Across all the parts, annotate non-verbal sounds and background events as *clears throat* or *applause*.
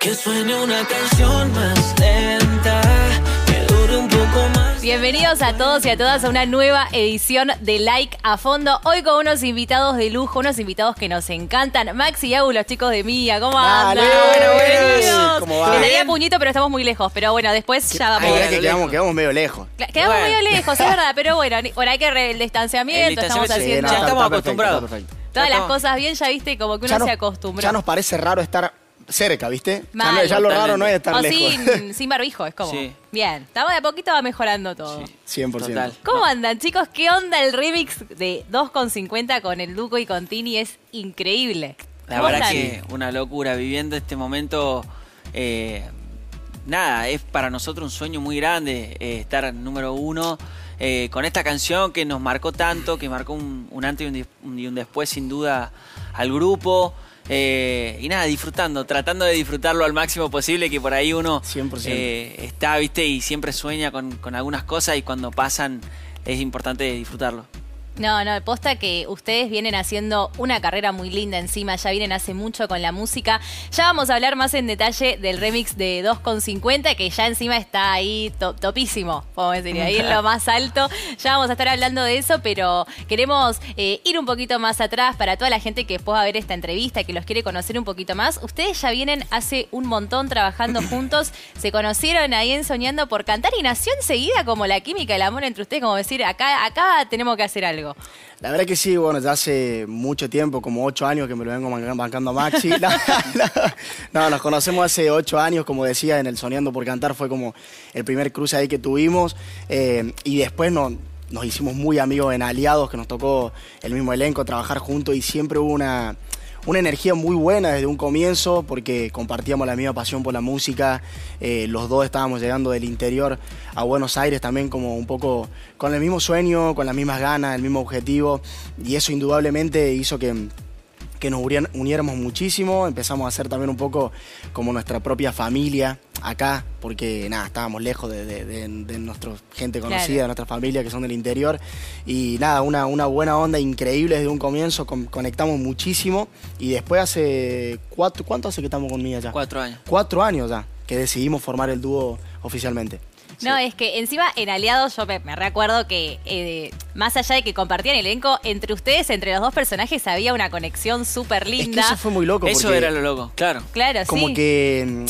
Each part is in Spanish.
Que suene una canción más lenta, que dure un poco más. Bienvenidos a todos y a todas a una nueva edición de Like a Fondo. Hoy con unos invitados de lujo, unos invitados que nos encantan. Max y Agu, los chicos de Mía, ¿cómo Dale, andan? buenas. bienvenidos. ¿Cómo va? Les daría puñito, pero estamos muy lejos. Pero bueno, después ya vamos. Ay, a es ver. que quedamos, quedamos medio lejos. Cla- Quedamos Bueno. medio lejos, es verdad, pero bueno, ni- bueno, hay que re- el distanciamiento, El estamos distanciamiento, haciendo sí, no, estamos perfecto, acostumbrados. está perfecto. todas las cosas bien, ya viste, como que uno Ya nos- se acostumbró. Ya nos parece raro estar cerca, ¿viste? Ya, Mal. no- ya lo raro no es estar o lejos. sin, *laughs* sin barbijo, es como. Sí. Bien, estamos de a poquito va mejorando todo. 100%. Total. ¿Cómo andan, chicos? ¿Qué onda el remix de 2,50 con el Duco y con Tini? Es increíble. La ¿Cómo verdad andan? que una locura viviendo este momento. eh, nada, es para nosotros un sueño muy grande eh, estar número uno eh, con esta canción que nos marcó tanto, que marcó un, un antes y un- y un después sin duda al grupo. Eh, y nada, disfrutando, tratando de disfrutarlo al máximo posible, que por ahí uno 100%. eh, está, viste, y siempre sueña con, con algunas cosas y cuando pasan es importante disfrutarlo. No, no, posta que ustedes vienen haciendo una carrera muy linda encima, ya vienen hace mucho con la música. Ya vamos a hablar más en detalle del remix de 2,50, que ya encima está ahí to- topísimo, podemos decir, ahí en lo más alto. Ya vamos a estar hablando de eso, pero queremos eh, ir un poquito más atrás para toda la gente que después va a ver esta entrevista, que los quiere conocer un poquito más. Ustedes ya vienen hace un montón trabajando *clears throat* juntos, se conocieron ahí en Soñando por Cantar y nació enseguida como la química, el amor entre ustedes, como decir, acá, acá tenemos que hacer algo. La verdad que sí, bueno, ya hace mucho tiempo, como ocho años que me lo vengo ban- bancando a Maxi. *laughs* No, no, no, nos conocemos hace ocho años, como decía, en el Soñando por Cantar fue como el primer cruce ahí que tuvimos. eh, y después no- nos hicimos muy amigos en Aliados, que nos tocó el mismo elenco, trabajar juntos y siempre hubo una, una energía muy buena desde un comienzo, porque compartíamos la misma pasión por la música. eh, los dos estábamos llegando del interior a Buenos Aires también como un poco con el mismo sueño, con las mismas ganas, el mismo objetivo. Y eso indudablemente hizo que, que nos uniéramos muchísimo. Empezamos a ser también un poco como nuestra propia familia acá, porque nada, estábamos lejos de, de, de- de nuestra gente conocida, Claro. de nuestra familia que son del interior. Y nada, una, una buena onda increíble desde un comienzo, con- conectamos muchísimo. Y después hace cuatro, ¿cuánto hace que estamos con Mía ya? Cuatro años. Cuatro años ya, que decidimos formar el dúo oficialmente. No, es que encima en Aliados yo me, me recuerdo que eh, más allá de que compartían elenco, entre ustedes, entre los dos personajes, había una conexión súper Es que linda. eso fue muy loco. Eso porque era lo loco, claro. Claro, como sí. que mm,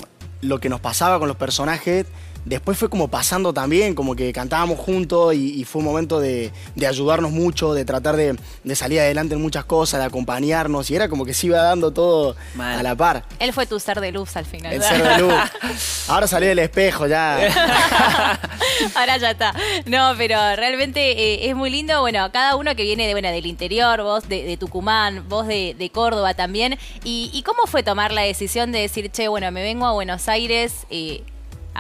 lo que nos pasaba con los personajes, después fue como pasando también, como que cantábamos juntos y, y fue un momento de, de ayudarnos mucho, de tratar de, de salir adelante en muchas cosas, de acompañarnos y era como que se iba dando todo Mal. a la par. Él fue tu ser de luz al final. El ser de luz. *laughs* Ahora salió del espejo ya. *laughs* Ahora ya está. No, pero realmente eh, es muy lindo. Bueno, cada uno que viene de, bueno, del interior, vos de, de Tucumán, vos de, de Córdoba también. Y, y cómo fue tomar la decisión de decir, che, bueno, me vengo a Buenos Aires, eh,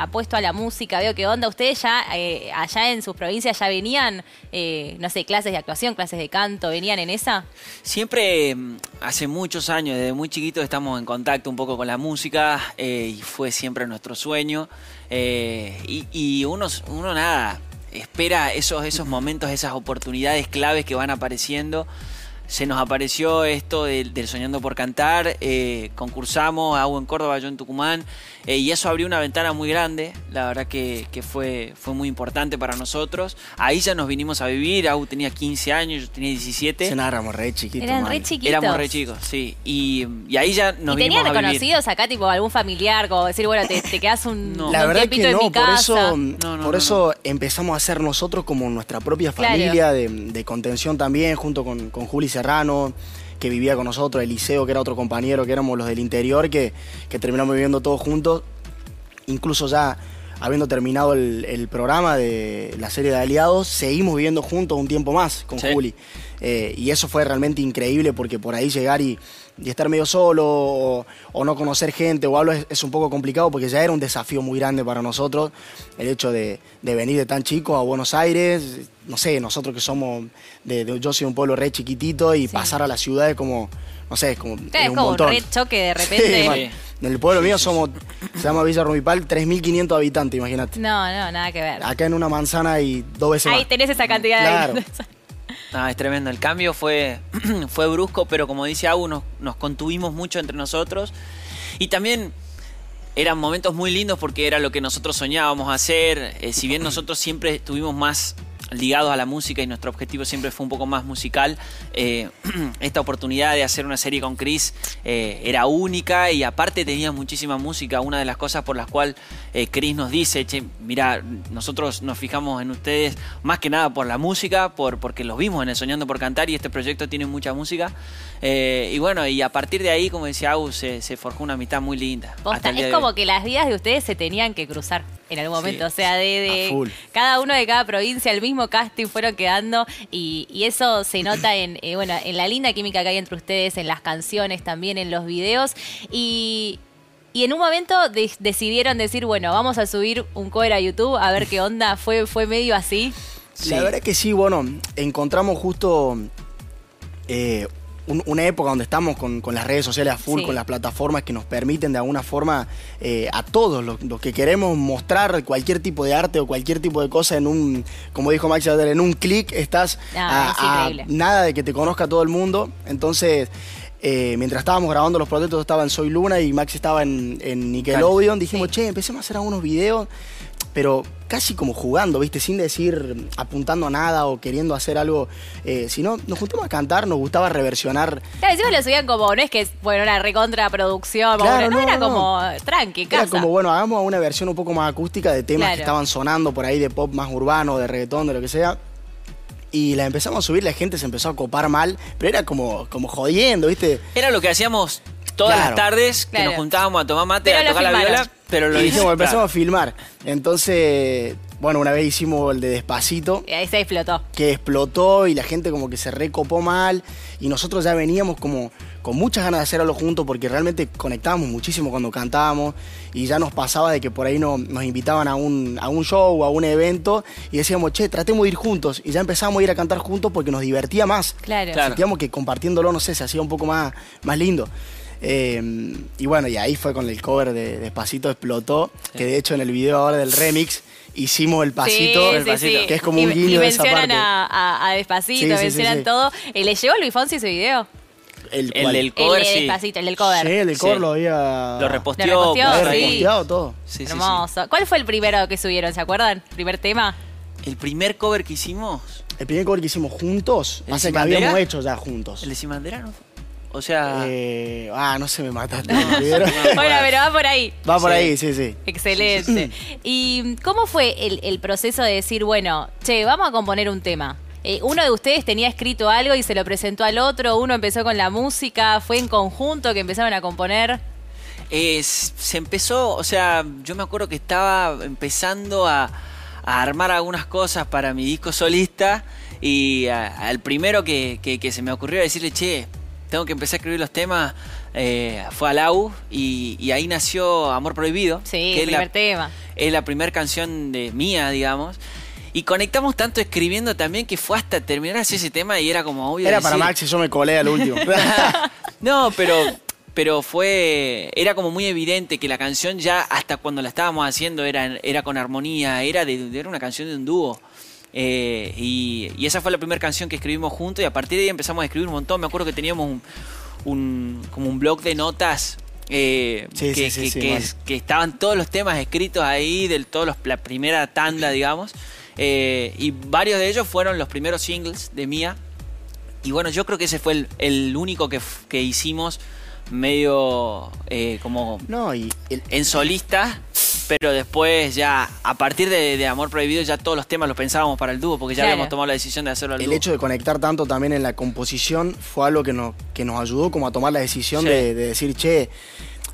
apuesto a la música, veo qué onda? Ustedes ya eh, allá en sus provincias ya venían, eh, no sé, clases de actuación, clases de canto, ¿venían en esa? Siempre, mm, hace muchos años, desde muy chiquitos, estamos en contacto un poco con la música eh, y fue siempre nuestro sueño. Eh, y, y uno, uno nada, espera esos, esos momentos, esas oportunidades claves que van apareciendo. Se nos apareció esto del, del Soñando por Cantar, eh, concursamos, Agua en Córdoba, yo en Tucumán, eh, y eso abrió una ventana muy grande, la verdad que, que fue, fue muy importante para nosotros. Ahí ya nos vinimos a vivir, Agu tenía 15 años, yo tenía 17. Se nada, éramos re chiquitos. Eran man. re chiquitos. Éramos re chicos, sí. Y, y ahí ya nos ¿Y tenían vinimos a vivir. conocidos acá, tipo algún familiar, como decir, bueno, te, te quedas un, *laughs* No. un La verdad tiempito que en no, por eso, No, no, por no, eso empezamos a ser nosotros como nuestra propia Claro. familia de, de contención también, junto con, con Juli Serrano, que vivía con nosotros, Eliseo, que era otro compañero, que éramos los del interior, que, que terminamos viviendo todos juntos, incluso ya habiendo terminado el, el programa de la serie de aliados, seguimos viviendo juntos un tiempo más con Sí. Juli. Eh, y eso fue realmente increíble porque por ahí llegar y, y estar medio solo o, o no conocer gente o algo es, es un poco complicado porque ya era un desafío muy grande para nosotros el hecho de, de venir de tan chico a Buenos Aires. No sé, nosotros que somos, de, de- yo soy un pueblo re chiquitito y pasar a la ciudad es como, no sé, es como, es es un como un montón. re choque de *laughs* repente. Sí, man. Sí. En el pueblo mío somos, se llama Villa Rumipal, 3.500 habitantes, imagínate. No, no, nada que ver. Acá en una manzana hay dos veces Ahí más. tenés esa cantidad Claro. de... No, es tremendo. El cambio fue, *clears throat* fue brusco, pero como dice Agu, nos, nos contuvimos mucho entre nosotros. Y también eran momentos muy lindos porque era lo que nosotros soñábamos hacer. Eh, si bien nosotros siempre estuvimos más ligados a la música y nuestro objetivo siempre fue un poco más musical, eh, *clears throat* esta oportunidad de hacer una serie con Chris eh, era única y aparte tenía muchísima música. Una de las cosas por las cuales eh, Chris nos dice, che, mira, nosotros nos fijamos en ustedes más que nada por la música, por, porque los vimos en el Soñando por Cantar y este proyecto tiene mucha música. Y bueno, y a partir de ahí, como decía Agus, se, se forjó una mitad muy linda. Hasta es como hoy. que las vidas de ustedes se tenían que cruzar en algún momento. O sea, de, de cada uno de cada provincia, el mismo casting fueron quedando y, y eso se nota en, eh, bueno, en la linda química que hay entre ustedes, en las canciones, también en los videos. Y, y en un momento de- decidieron decir, bueno, vamos a subir un cover a YouTube a ver qué onda. Fue, fue medio así. Sí. La verdad que sí, bueno, encontramos justo eh, un- una época donde estamos con, con las redes sociales a full, Sí. con las plataformas que nos permiten de alguna forma eh, a todos los, los que queremos mostrar cualquier tipo de arte o cualquier tipo de cosa en un, como dijo Max, Adler, en un clic estás Ah, a, es a increíble. nada de que te conozca todo el mundo. Entonces, eh, mientras estábamos grabando los proyectos, estaba en Soy Luna y Max estaba en, en Nickelodeon, dijimos, che, empecemos a hacer algunos videos, pero casi como jugando, ¿viste? Sin decir, apuntando a nada o queriendo hacer algo, eh, sino nos juntamos a cantar, nos gustaba reversionar. Claro, encima lo subían como, no es que, bueno, una recontra producción, Claro, no, no, era no. como tranqui, Era casa. como, bueno, hagamos una versión un poco más acústica de temas Claro. que estaban sonando por ahí de pop más urbano, de reggaetón, de lo que sea. Y la empezamos a subir, la gente se empezó a copar mal, pero era como, como jodiendo, ¿viste? Era lo que hacíamos todas Claro. las tardes, que Claro. nos juntábamos a tomar mate, Pero a lo tocar la filmaron. viola, pero lo y dijimos, hicimos. empezamos a filmar. Entonces, bueno, una vez hicimos el de Despacito. Y ahí se explotó. que explotó y la gente como que se recopó mal y nosotros ya veníamos como con muchas ganas de hacerlo juntos porque realmente conectábamos muchísimo cuando cantábamos y ya nos pasaba de que por ahí no- nos invitaban a un, a un show o a un evento y decíamos, che, tratemos de ir juntos y ya empezamos a ir a cantar juntos porque nos divertía más. Claro. Claro. Sentíamos que compartiéndolo, no sé, se hacía un poco más, más lindo. Eh, y bueno, y ahí fue con el cover de Despacito explotó, que de hecho en el video ahora del remix hicimos el pasito, Sí, sí, sí. que es como Y- un guiño y de esa mencionan parte. a, a- a Despacito, Sí, mencionan sí. todo. Eh, ¿Le llegó a Luis Fonsi ese video? El, El del El cover. Despacito, el del cover. Sí, el del cover Sí. lo había. Lo reposteó. Lo reposteó, lo había reposteado todo. Sí, sí, sí. Hermoso. ¿Cuál fue el primero que subieron? ¿Se acuerdan? ¿Primer tema? El primer cover que hicimos, El primer cover que hicimos juntos, ¿El hace Sin que habíamos hecho ya juntos. el de ¿no? O sea, Eh, ah, no se me mataste. Bueno, pero va por ahí. Va por Sí. ahí, sí, sí. Excelente. ¿Y cómo fue el, el proceso de decir, bueno, che, vamos a componer un tema? Eh, uno de ustedes tenía escrito algo y se lo presentó al otro, uno empezó con la música, fue en conjunto que empezaron a componer. eh, se empezó, o sea, yo me acuerdo que estaba empezando a, a armar algunas cosas para mi disco solista y al primero que, que- que se me ocurrió decirle, che, tengo que empezar a escribir los temas, eh, fue a Lau y, y ahí nació Amor Prohibido. Sí, que el es primer la, tema. es la primera canción de mía, digamos. Y conectamos tanto escribiendo también que fue hasta terminar así ese tema y era como obvio. Era para decir- Max y yo me colé al último. *laughs* no, pero, pero fue. Era como muy evidente que la canción ya, hasta cuando la estábamos haciendo, era, era con armonía, era, de, era una canción de un dúo. Eh, y, y esa fue la primera canción que escribimos juntos y a partir de ahí empezamos a escribir un montón. Me acuerdo que teníamos un, un- como un blog de notas. eh, Sí, que, sí, sí, que- sí, que- mal. que estaban todos los temas escritos ahí, de todos los, la primera tanda, digamos. Eh, y varios de ellos fueron los primeros singles de Mía. Y bueno, yo creo que ese fue el, el único que, hicimos medio eh, como no, y el- en solista, pero después ya, a partir de, de Amor Prohibido, ya todos los temas los pensábamos para el dúo, porque ya Claro. habíamos tomado la decisión de hacerlo al el dúo. hecho de conectar tanto también en la composición fue algo que nos, que nos ayudó como a tomar la decisión Sí. de, de decir, che,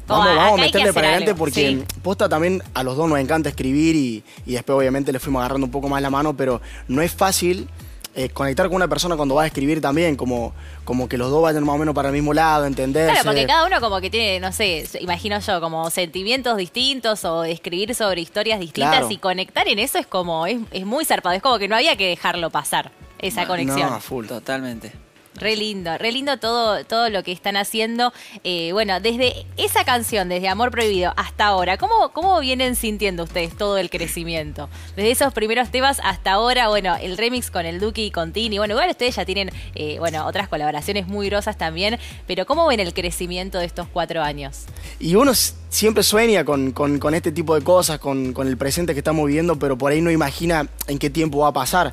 vamos, a meterle para adelante algo, porque sí. posta también a los dos nos encanta escribir y, y después obviamente le fuimos agarrando un poco más la mano, pero no es fácil eh, conectar con una persona cuando vas a escribir también, como, como que los dos vayan más o menos para el mismo lado, entenderse. Claro, porque cada uno como que tiene, no sé, imagino yo, como sentimientos distintos o escribir sobre historias distintas Claro. y conectar en eso es como, es, es muy zarpado, es como que no había que dejarlo pasar, esa conexión. No, full. Totalmente. Re lindo, re lindo todo, todo lo que están haciendo. Eh, bueno, desde esa canción, desde Amor Prohibido hasta ahora, ¿cómo, ¿cómo vienen sintiendo ustedes todo el crecimiento? Desde esos primeros temas hasta ahora, bueno, el remix con el Duki y con Tini. Bueno, igual ustedes ya tienen, eh, bueno, otras colaboraciones muy grosas también, pero ¿cómo ven el crecimiento de estos cuatro años? Y uno siempre sueña con, con- con este tipo de cosas, con, con el presente que estamos viviendo, pero por ahí no imagina en qué tiempo va a pasar.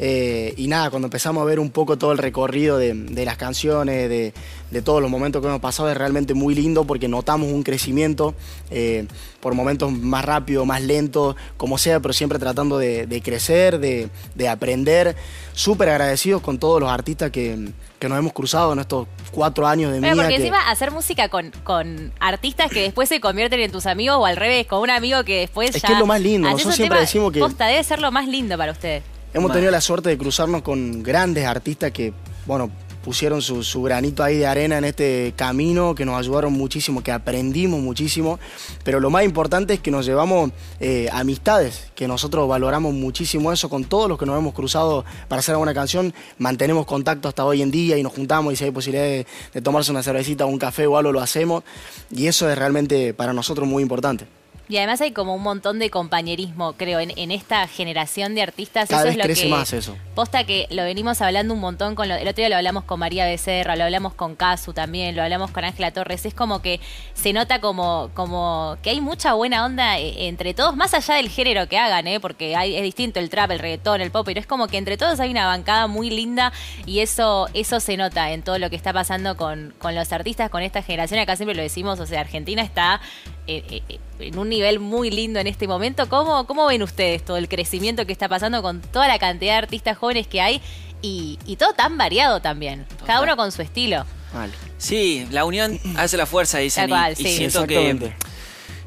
Eh, y nada, cuando empezamos a ver un poco todo el recorrido de, de las canciones, de, de todos los momentos que hemos pasado, es realmente muy lindo porque notamos un crecimiento eh, por momentos más rápido, más lento, como sea, pero siempre tratando de, de crecer, de, de aprender. Súper agradecidos con todos los artistas que, que nos hemos cruzado en estos cuatro años de mía. porque que- encima hacer música con, con artistas que después se convierten en tus amigos o al revés, con un amigo que después Es ya... que es lo más lindo, nosotros siempre tema- decimos que- Posta, debe ser lo más lindo para ustedes. Hemos tenido la suerte de cruzarnos con grandes artistas que, bueno, pusieron su, su granito ahí de arena en este camino, que nos ayudaron muchísimo, que aprendimos muchísimo. Pero lo más importante es que nos llevamos eh, amistades, que nosotros valoramos muchísimo eso con todos los que nos hemos cruzado para hacer alguna canción. Mantenemos contacto hasta hoy en día y nos juntamos y si hay posibilidad de, de tomarse una cervecita o un café o algo, lo hacemos. Y eso es realmente para nosotros muy importante. Y además hay como un montón de compañerismo, creo, en, en esta generación de artistas. Cada eso vez es lo crece que, más eso. Posta que lo venimos hablando un montón con lo, el otro día lo hablamos con María Becerra, lo hablamos con Casu también, lo hablamos con Ángela Torres. Es como que se nota como, como que hay mucha buena onda eh, entre todos, más allá del género que hagan, ¿eh? porque hay, es distinto el trap, el reggaetón, el pop, pero es como que entre todos hay una bancada muy linda y eso, eso se nota en todo lo que está pasando con, con los artistas, con esta generación. Acá siempre lo decimos, o sea, Argentina está en un nivel muy lindo en este momento. ¿Cómo, ¿Cómo ven ustedes todo el crecimiento que está pasando con toda la cantidad de artistas jóvenes que hay y, y todo tan variado también? Cada uno con su estilo. Vale. Sí, la unión hace la fuerza, dicen. Cual, y, y sí. siento que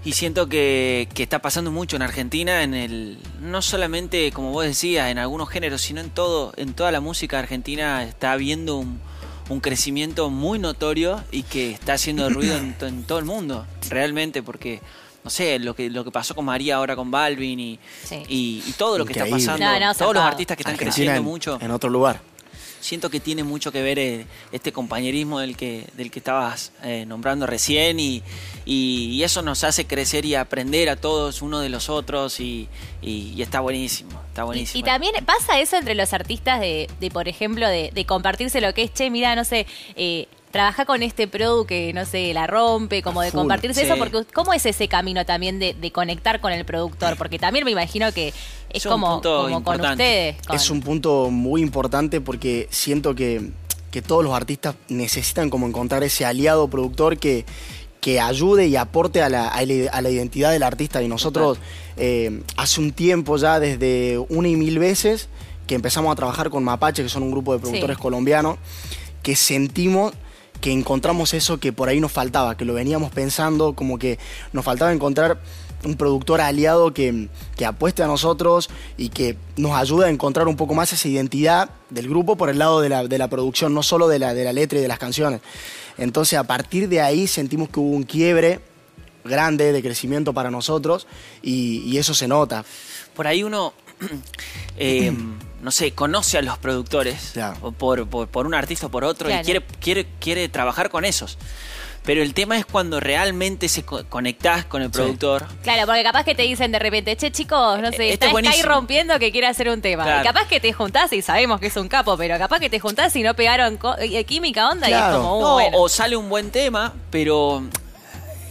y siento que, que está pasando mucho en Argentina, en el no solamente como vos decías, en algunos géneros, sino en todo, en toda la música argentina está habiendo un, un crecimiento muy notorio y que está haciendo ruido en, to- en todo el mundo, realmente, porque no sé, lo que lo que pasó con María ahora con Balvin y, Sí. y, y todo lo que está pasando, No, no, todos los artistas que están Argentina creciendo en, mucho. en otro lugar. Siento que tiene mucho que ver eh, este compañerismo del que, del que estabas eh, nombrando recién y, y- y eso nos hace crecer y aprender a todos uno de los otros y, y- y está buenísimo, está Y, buenísimo. y también pasa eso entre los artistas de, de, por ejemplo, de, de compartirse lo que es, che, mira, no sé, eh, trabaja con este produ que, no sé, la rompe, como de full, compartirse sí. eso, porque ¿cómo es ese camino también de, de conectar con el productor? Porque también me imagino que es como, con ustedes. con- Es un punto muy importante porque siento que, que todos los artistas necesitan como encontrar ese aliado productor que, que ayude y aporte a la, a la- a la identidad del artista. Y nosotros eh, hace un tiempo ya, desde una y mil veces, que empezamos a trabajar con Mapache, que son un grupo de productores Sí. colombianos, que sentimos que encontramos eso que por ahí nos faltaba, que lo veníamos pensando, como que nos faltaba encontrar un productor aliado que, que apueste a nosotros y que nos ayude a encontrar un poco más esa identidad del grupo por el lado de la, de la producción, no solo de la, de la letra y de las canciones. Entonces a partir de ahí sentimos que hubo un quiebre grande de crecimiento para nosotros y, y eso se nota. Por ahí uno, *clears throat* eh, no sé, conoce a los productores por, por, por un artista o por otro Claro. y quiere, quiere, quiere trabajar con esos. Pero el tema es cuando realmente se co- conectás con el Sí. productor. Claro, porque capaz que te dicen de repente, che chicos, no sé, Este está buenísimo. rompiendo que quiere hacer un tema. Claro. Y capaz que te juntás y sabemos que es un capo, pero capaz que te juntás y no pegaron eh, química onda y es como, uh, No, bueno. o sale un buen tema, pero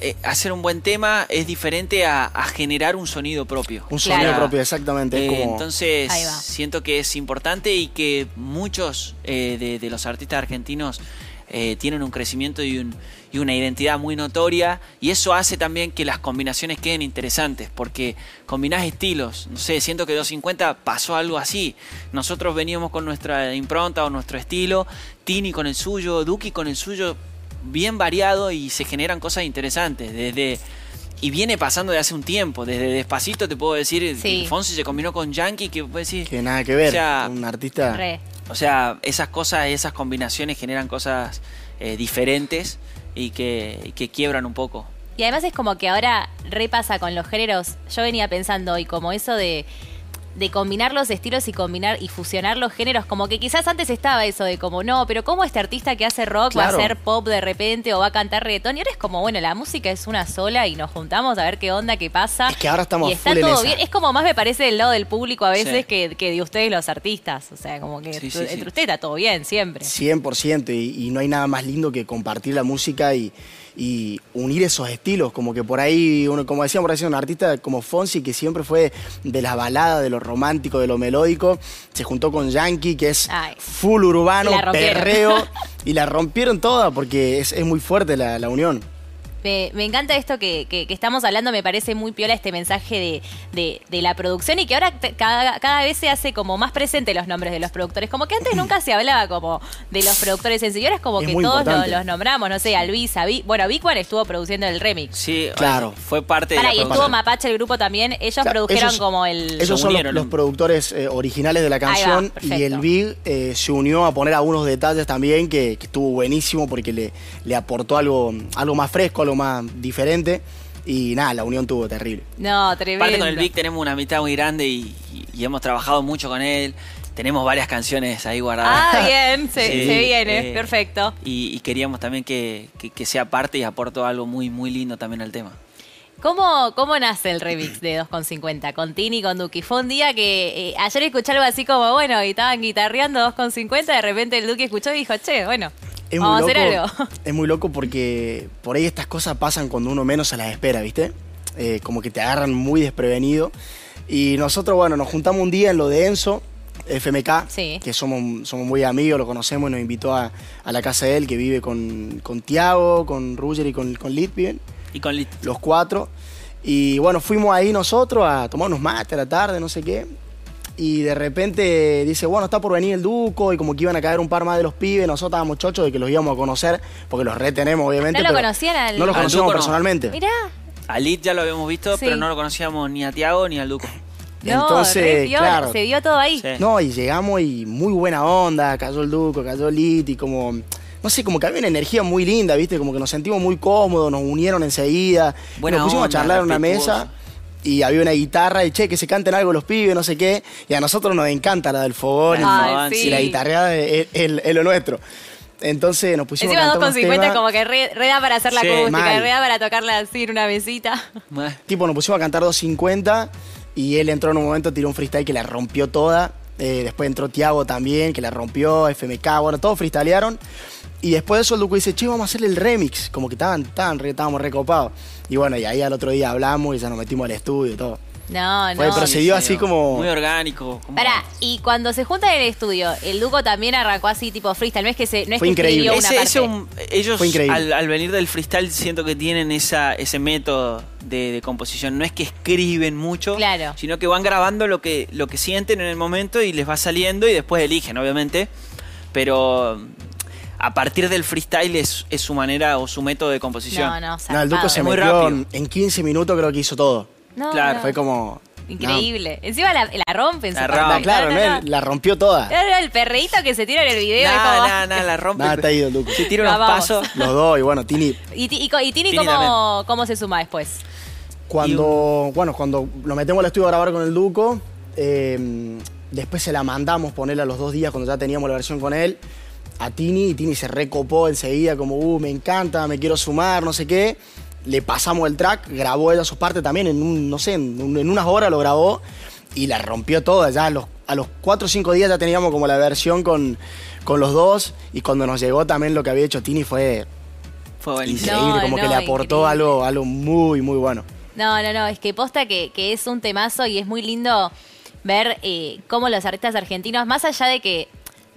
eh, hacer un buen tema es diferente a, a generar un sonido propio. Un Claro. sonido propio, exactamente. Eh, como- entonces Ahí siento que es importante y que muchos eh, de, de los artistas argentinos eh, tienen un crecimiento y, un- y una identidad muy notoria y eso hace también que las combinaciones queden interesantes porque combinás estilos, no sé, siento que 250 pasó algo así, nosotros veníamos con nuestra impronta o nuestro estilo, Tini con el suyo, Duki con el suyo, bien variado y se generan cosas interesantes desde... Y viene pasando de hace un tiempo, desde Despacito te puedo decir, Sí. que Fonsi se combinó con Yankee, que puede decir... que nada que ver. O sea, un artista. Re. O sea, esas cosas, esas combinaciones generan cosas eh, diferentes y que, y que quiebran un poco. Y además es como que ahora repasa con los géneros. Yo venía pensando hoy como eso de de combinar los estilos y combinar y fusionar los géneros. Como que quizás antes estaba eso de como, no, pero ¿cómo este artista que hace rock va a hacer pop de repente o va a cantar reggaetón? Y ahora es como, bueno, la música es una sola y nos juntamos a ver qué onda, qué pasa. Es que ahora estamos y está full en todo esa. bien. Es como más me parece del lado del público a veces Sí. que, que de ustedes los artistas. O sea, como que Sí, sí, entre ustedes está todo bien siempre. 100% y, y no hay nada más lindo que compartir la música y, y unir esos estilos, como que por ahí, uno, como decíamos por ahí, un artista como Fonsi, que siempre fue de las baladas, de lo romántico, de lo melódico, se juntó con Yankee, que es Ay. full urbano, perreo, *laughs* y la rompieron toda porque es, es muy fuerte la, la unión. Me, me encanta esto que, que- que estamos hablando, me parece muy piola este mensaje de, de- de la producción y que ahora cada, cada vez se hace como más presente los nombres de los productores. Como que antes nunca se hablaba como de los productores en sí, y ahora es como Es que todos lo- importante. los nombramos, no sé, a Vi- bueno, Vicuan estuvo produciendo el remix. Sí, Claro. fue parte Para, de y la estuvo producción. Mapache, el grupo también, ellos Claro, produjeron esos- como el... Esos son los, los productores eh, originales de la va, canción y el Big eh, se unió a poner algunos detalles también que, que estuvo buenísimo porque le, le aportó algo, algo más fresco, algo más diferente y nada, la unión tuvo terrible. No, tremendo. Aparte con el Vic tenemos una amistad muy grande y, y- y hemos trabajado mucho con él. Tenemos varias canciones ahí guardadas. Ah, bien, se, *laughs* Sí, se viene, eh, perfecto. Y, y queríamos también que, que- que sea parte y aportó algo muy, muy lindo también al tema. ¿Cómo, ¿Cómo nace el remix de 2,50 con Tini y con Duki? Fue un día que eh, ayer escuché algo así como, bueno, y estaban guitarreando 2,50, de repente el Duki escuchó y dijo, che, bueno, Es vamos a muy hacer loco, algo. Es muy loco porque por ahí estas cosas pasan cuando uno menos se las espera, ¿viste? Eh, como que te agarran muy desprevenido. Y nosotros, bueno, nos juntamos un día en lo de Enzo, FMK, Sí. que somos, somos muy amigos, lo conocemos y nos invitó a, a la casa de él, que vive con, con Tiago, con Ruger y con, con Lit, viven, Y con Lit. los cuatro. Y bueno, fuimos ahí nosotros a tomar unos mates a la tarde, no sé qué. Y de repente dice, bueno, está por venir el Duco y como que iban a caer un par más de los pibes, nosotros estábamos chochos de que los íbamos a conocer, porque los retenemos obviamente. ¿No lo pero conocían al- No los Al conocíamos Duco no. personalmente. Mirá, A Lit ya lo habíamos visto, Sí. pero no lo conocíamos ni a Tiago ni al Duco. no, Entonces, claro. se dio todo ahí. Sí. No, y llegamos y muy buena onda, cayó el Duco, cayó Lit y como, no sé, como que había una energía muy linda, ¿viste? Como que nos sentimos muy cómodos, nos unieron enseguida. Buena nos pusimos onda, a charlar en una mesa y había una guitarra y che, que se canten algo los pibes, no sé qué. Y a nosotros nos encanta la del fogón y- Ay, y, sí. la guitarreada es, es- es lo nuestro. Entonces nos pusimos Encima a cantar unos 2,50 temas. como que re, re da para hacer la Sí, acústica, mal. re da para tocarla así en una mesita. *laughs* Tipo, nos pusimos a cantar 250 y él entró en un momento, tiró un freestyle que la rompió toda. Eh, después entró Tiago también, que la rompió, FMK, bueno, todos freestylearon. Y después de eso el Duco dice, che, vamos a hacerle el remix. Como que estaban, estaban re- estábamos recopados. Y bueno, y ahí al otro día hablamos y ya nos metimos al estudio y todo. No, Fue, no. dio así como- Muy orgánico. como- Pará, y cuando se juntan en el estudio, el Duco también arrancó así tipo freestyle, no es que se, no es Fue que increíble. escribió una Ese- parte. ese un- ellos Fue increíble. al, al venir del freestyle siento que tienen esa, ese método de, de composición. No es que escriben mucho, Claro. sino que van grabando lo que, lo que sienten en el momento y les va saliendo y después eligen, obviamente. Pero a partir del freestyle es, es su manera o su método de composición. No, no, No, el Duco zarpado. se Muy metió rápido. en, en 15 minutos, creo que hizo todo. No, Claro, no. Fue como... Increíble. Encima la, la rompen. La. No, parte. claro, No, ¿no? no, no. la rompió toda. No, no, el perreíto que se tira en el video. como- nada, nada, la rompe. Nada, está ido el Duco. Se tira No, unos vamos. pasos. Los dos, y bueno, Tini ¿Y, Tini, Tini cómo, se suma después? Cuando, bueno, cuando nos metemos al estudio a grabar con el Duco, eh, después se la mandamos ponerla a los dos días cuando ya teníamos la versión con él, a Tini, y Tini se recopó enseguida como, uh, me encanta, me quiero sumar, no sé qué. Le pasamos el track, grabó ella sus partes también, en un, no sé, en, un- en unas horas lo grabó y la rompió toda. Ya a los, a los cuatro o cinco días ya teníamos como la versión con, con los dos y cuando nos llegó también lo que había hecho Tini fue Fue buenísimo. increíble, No, como que le aportó increíble. algo, algo muy, muy bueno. No, no, no, es que posta que, que es un temazo y es muy lindo ver eh, cómo los artistas argentinos, más allá de que,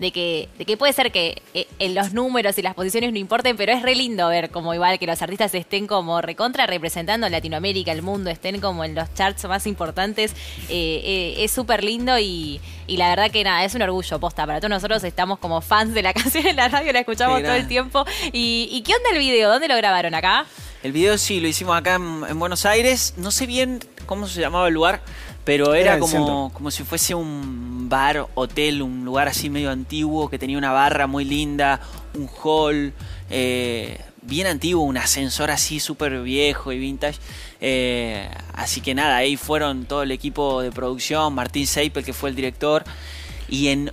de que, de que puede ser que eh, en los números y las posiciones no importen, pero es re lindo ver como igual que los artistas estén como recontra representando Latinoamérica, el mundo, estén como en los charts más importantes. Eh, eh, es súper lindo y, y la verdad que nada, es un orgullo, posta. Para todos nosotros estamos como fans de la *laughs* canción en la radio, la escuchamos Sí, todo el tiempo. ¿Y, ¿Y qué onda el video? ¿Dónde lo grabaron? ¿Acá? El video sí, lo hicimos acá en, en Buenos Aires. No sé bien cómo se llamaba el lugar, pero Era como, como si fuese un bar, hotel, un lugar así medio antiguo que tenía una barra muy linda, un hall. eh, bien antiguo, un ascensor así súper viejo y vintage. Eh, así que nada, ahí fueron todo el equipo de producción, Martín Seipel que fue el director, y en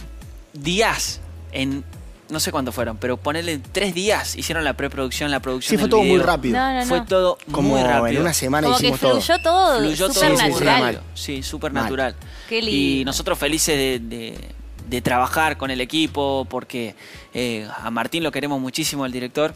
días, en no sé cuánto fueron, pero ponerle tres días hicieron la preproducción, la producción. Sí, fue del todo muy rápido. No, no, no. Fue todo Como muy rápido. en una semana Como que hicimos todo. fluyó todo Fluyó todo súper sí, sí, muy natural. Sí, súper natural. Qué lindo. Y nosotros felices de, de- de trabajar con el equipo, porque eh, a Martín lo queremos muchísimo, el director,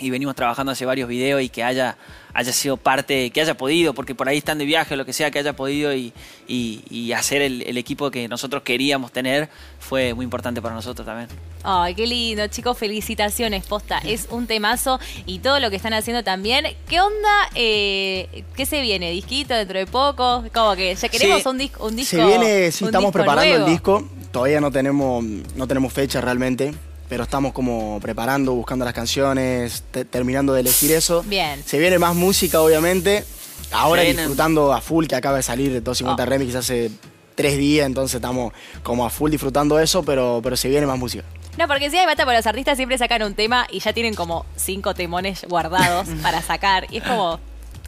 y venimos trabajando hace varios videos y que haya, haya sido parte, que haya podido, porque por ahí están de viaje o lo que sea, que haya podido y, y- y hacer el, el equipo que nosotros queríamos tener fue muy importante para nosotros también. Ay, qué lindo, chicos, felicitaciones, posta. Es un temazo y todo lo que están haciendo también. ¿Qué onda? Eh, ¿Qué se viene? ¿Disquito dentro de poco? Como que ya queremos Sí. un, disco, un disco. Se viene, sí, estamos preparando nuevo. el disco. Todavía no tenemos, no tenemos fecha realmente, pero estamos como preparando, buscando las canciones, te- terminando de elegir eso. Bien. Se viene más música, obviamente. Ahora disfrutando a full, que acaba de salir de 250 Oh. Remix hace tres días, entonces estamos como a full disfrutando eso, pero, pero se viene más música. No, porque si hay bata, por los artistas siempre sacan un tema y ya tienen como cinco temones guardados *laughs* para sacar. Y es como.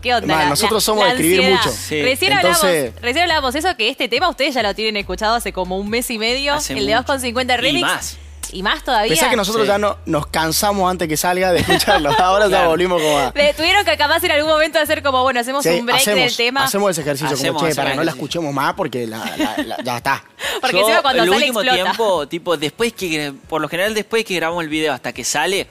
¿Qué onda? Nosotros la- somos la de escribir ansiedad. mucho. Sí. Recién, Entonces- hablamos, recién eso, que este tema ustedes ya lo tienen escuchado hace como un mes y medio. Hace el de mucho. 2,50 Y remix. Más. Y más todavía. Pensá que nosotros Sí. ya no, nos cansamos antes que salga de escucharlo. *laughs* Ahora ya volvimos como a... Le- Tuvieron que capaz en algún momento hacer como, bueno, hacemos Sí, un break hacemos, del tema. hacemos ese ejercicio Hacemos como, che, para que no la escuchemos más porque la- la- la- ya está. *laughs* Porque Yo, encima cuando el sale último explota. tiempo, tipo, después que, por lo general, después que grabamos el video hasta que sale,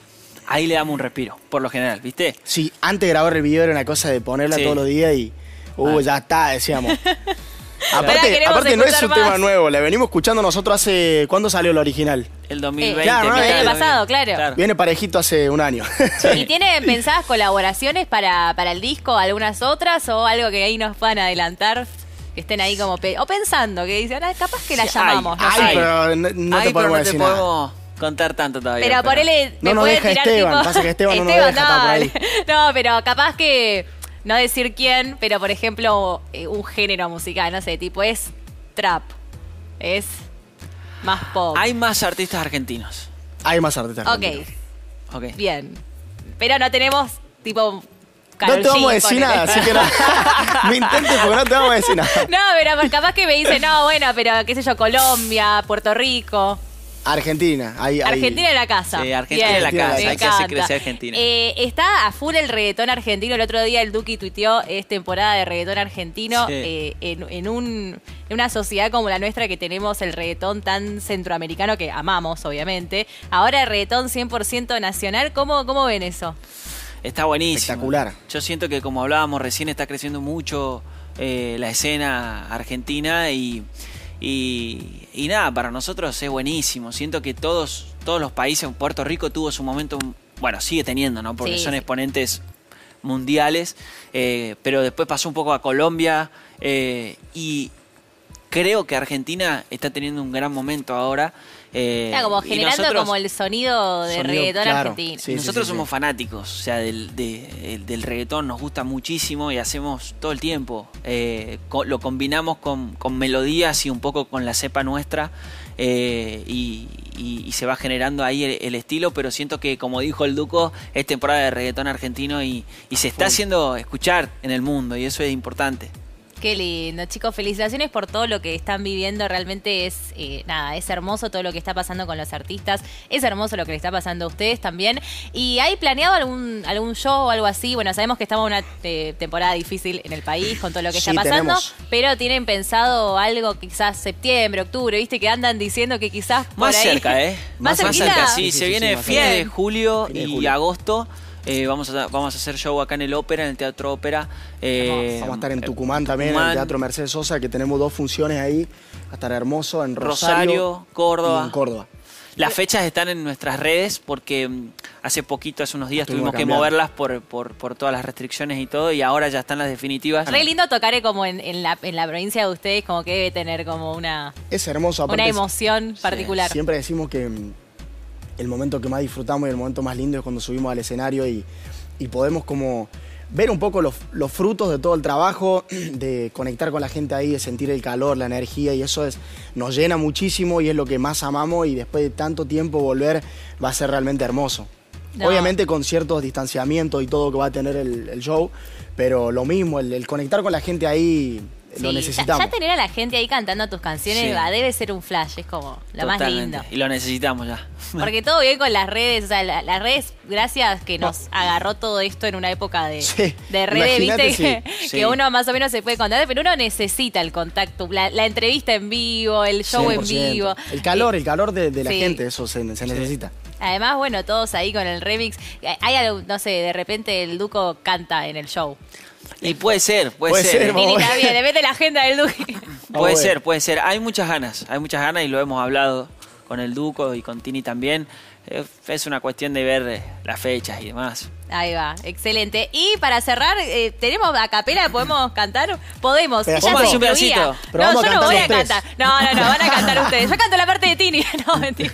ahí le damos un respiro, por lo general, ¿viste? Sí, antes de grabar el video era una cosa de ponerla Sí. todos los días y. Uh, Ah. ya está, decíamos. *laughs* Aparte, aparte no es un tema nuevo, la venimos escuchando nosotros hace. ¿Cuándo salió el original? El 2020. claro, no, el año pasado, claro. Viene parejito hace un año. *laughs* ¿Y tienen pensadas colaboraciones para, para el disco, algunas otras o algo que ahí nos puedan adelantar? Que estén ahí como... pe- o pensando, que dicen, "Ah, capaz que la llamamos. no hay, sé". Ay, pero no, no Ay, te pero podemos no te podemos contar tanto todavía. Pero ponele, No me nos puede deja tirar Esteban, tipo... pasa que Esteban no nos deja, por dale. *laughs* No, pero capaz que no decir quién, pero por ejemplo, eh, un género musical, no sé, tipo es trap, es más pop. Hay más artistas argentinos. Hay más artistas. argentinos. Ok. bien. Pero no tenemos tipo... No te vamos a decir nada, así que no. Me *laughs* intentes porque no te vamos a decir nada. No, pero capaz que me dice, no, bueno, pero qué sé yo, Colombia, Puerto Rico. Argentina. Hay- Argentina en la casa. Sí, Argentina Bien, en la casa, me hay que hacer encanta. crecer Argentina. Eh, está a full el reggaetón argentino. El otro día el Duki tuiteó, es temporada de reggaetón argentino. Sí. eh, en, en un, en una sociedad como la nuestra que tenemos el reggaetón tan centroamericano que amamos, obviamente. Ahora el reggaetón 100% nacional. ¿Cómo, ¿Cómo ven eso? Está buenísimo. Espectacular. Yo siento que como hablábamos recién está creciendo mucho eh, la escena argentina y, y, y nada, para nosotros es buenísimo. Siento que todos, todos los países, Puerto Rico tuvo su momento, bueno, sigue teniendo, ¿no? Porque Sí, son sí. exponentes mundiales, eh, pero después pasó un poco a Colombia eh, y creo que Argentina está teniendo un gran momento ahora. eh, Está como generando nosotros- como el sonido de Sonido, reggaetón claro. argentino. Sí, sí, Nosotros sí, somos sí. fanáticos, o sea, del, de- el- del reggaetón nos gusta muchísimo y hacemos todo el tiempo. Eh, co- lo combinamos con, con melodías y un poco con la cepa nuestra eh, y, y- y se va generando ahí el, el estilo, pero siento que, como dijo el Duco, es temporada de reggaetón argentino y, y se está haciendo escuchar en el mundo y eso es importante. Qué lindo, chicos. Felicitaciones por todo lo que están viviendo. Realmente es, eh, nada, es hermoso todo lo que está pasando con los artistas. Es hermoso lo que le está pasando a ustedes también. ¿Y hay planeado algún, algún show o algo así? Bueno, sabemos que estamos en una eh, temporada difícil en el país con todo lo que Sí, está pasando. tenemos. Pero tienen pensado algo quizás septiembre, octubre, viste que andan diciendo que quizás por Más ahí- cerca, ¿eh? *laughs* ¿Más cerca, cerquita? sí, Sí, sí, se sí, viene sí, más fines cerca. de julio y julio. agosto. Eh, vamos, a, vamos a hacer show acá en el Ópera, en el Teatro Ópera. Eh, Vamos a estar en eh, Tucumán también, en el Teatro Mercedes Sosa, que tenemos dos funciones ahí. Va a estar hermoso en Rosario. Rosario, Córdoba. y en Córdoba. Las fechas están en nuestras redes porque mm, hace poquito, hace unos días, Tuvimos tuvimos que moverlas por, por, por todas las restricciones y todo, y ahora ya están las definitivas. Re lindo tocar eh, como en, en la, en la provincia de ustedes, como que debe tener como una, Es hermoso. una es- emoción particular. Siempre decimos que mm, el momento que más disfrutamos y el momento más lindo es cuando subimos al escenario y, y podemos como ver un poco los, los frutos de todo el trabajo, *clears throat* de conectar con la gente ahí, de sentir el calor, la energía y eso es, nos llena muchísimo y es lo que más amamos y después de tanto tiempo volver va a ser realmente hermoso. No. Obviamente con ciertos distanciamientos y todo que va a tener el, el show, pero lo mismo, el, el conectar con la gente ahí lo necesitamos. Ya, ya tener a la gente ahí cantando tus canciones Sí. va, debe ser un flash, es como lo más lindo. Y lo necesitamos ya. *laughs* Porque todo bien con las redes, o sea, la- las redes, gracias que nos agarró todo esto en una época de, Sí, de redes, viste, *laughs* que, uno más o menos se puede contar, pero uno necesita el contacto, la, la entrevista en vivo, el show en 100%. vivo. El calor, el calor de, de la gente, eso se, se necesita. Además, bueno, todos ahí con el remix. Hay algo, no sé, de repente el Duco canta en el show. Y puede ser, puede, Puede ser. ser, también, depende de la agenda del Duque. *laughs* Puede ser, puede ser. Hay muchas ganas, hay muchas ganas y lo hemos hablado con el Duco y con Tini también. Eh, Es una cuestión de ver eh, las fechas y demás. Ahí va, excelente. Y para cerrar, eh, ¿tenemos a capela? ¿Podemos cantar? Podemos. Se un pedacito. Pero no, yo no voy a cantar. No, no, no, van a cantar *laughs* ustedes. Yo canto la parte de Tini. *laughs* No, mentira.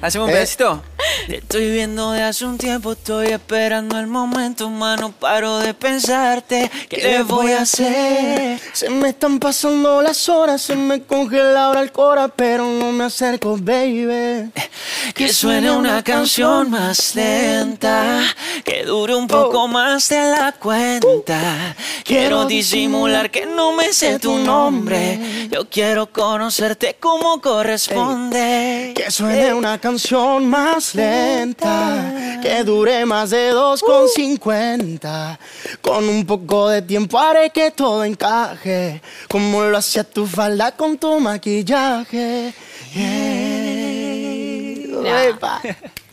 ¿Hacemos un Eh. pedacito? Te estoy viendo de hace un tiempo, estoy esperando el momento, mano, paro de pensarte. ¿Qué le voy a hacer? Se me están pasando las horas, se me congela ahora el cora, pero no me acerco, baby. Que suene una canción más lenta, que dure un poco más de la cuenta. Quiero disimular que no me sé tu nombre. Yo quiero conocerte como corresponde. Que suene una canción más lenta, que dure más de 2,50. Con un poco de tiempo haré que todo encaje, como lo hacía tu falda con tu maquillaje. Yeah.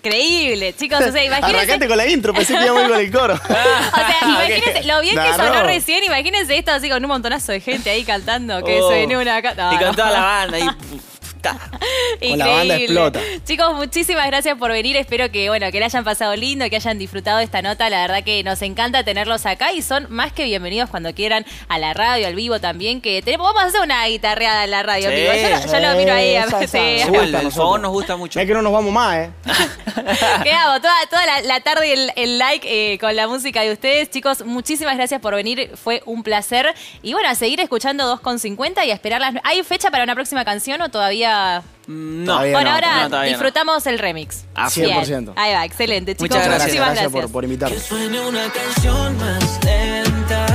Increíble, chicos. O sea, *laughs* imagínense. Arrancate con la intro, pensé que íbamos a ir con el coro. *laughs* O sea, imagínense lo bien que Nah, sonó no. recién. Imagínense esto así con un montonazo de gente ahí cantando. Que Oh. suene una. No, y con no. toda la banda. *laughs* *laughs* Con la banda explota. Chicos, muchísimas gracias por venir. Espero que, bueno, que le hayan pasado lindo, que hayan disfrutado esta nota. La verdad que nos encanta tenerlos acá y son más que bienvenidos cuando quieran a la radio, al vivo también. Que tenemos, vamos a hacer una guitarreada en la radio. Sí. amigo. Yo, lo- yo lo miro ahí. a- el, fogón nos gusta mucho. Es que no nos vamos más, ¿eh? *laughs* ¿Qué hago? Toda, toda la, la tarde el, el like eh, con la música de ustedes. Chicos, muchísimas gracias por venir. Fue un placer. Y bueno, a seguir escuchando 2.50 y a esperar las... ¿Hay fecha para una próxima canción o todavía...? Mm, No, Todavía bueno, no, ahora no, todavía no. disfrutamos el remix. Bien. 100%. Ahí va, excelente. Chicos, Muchas gracias, muchísimas gracias, gracias. por, por invitarnos. Que suene una canción más lenta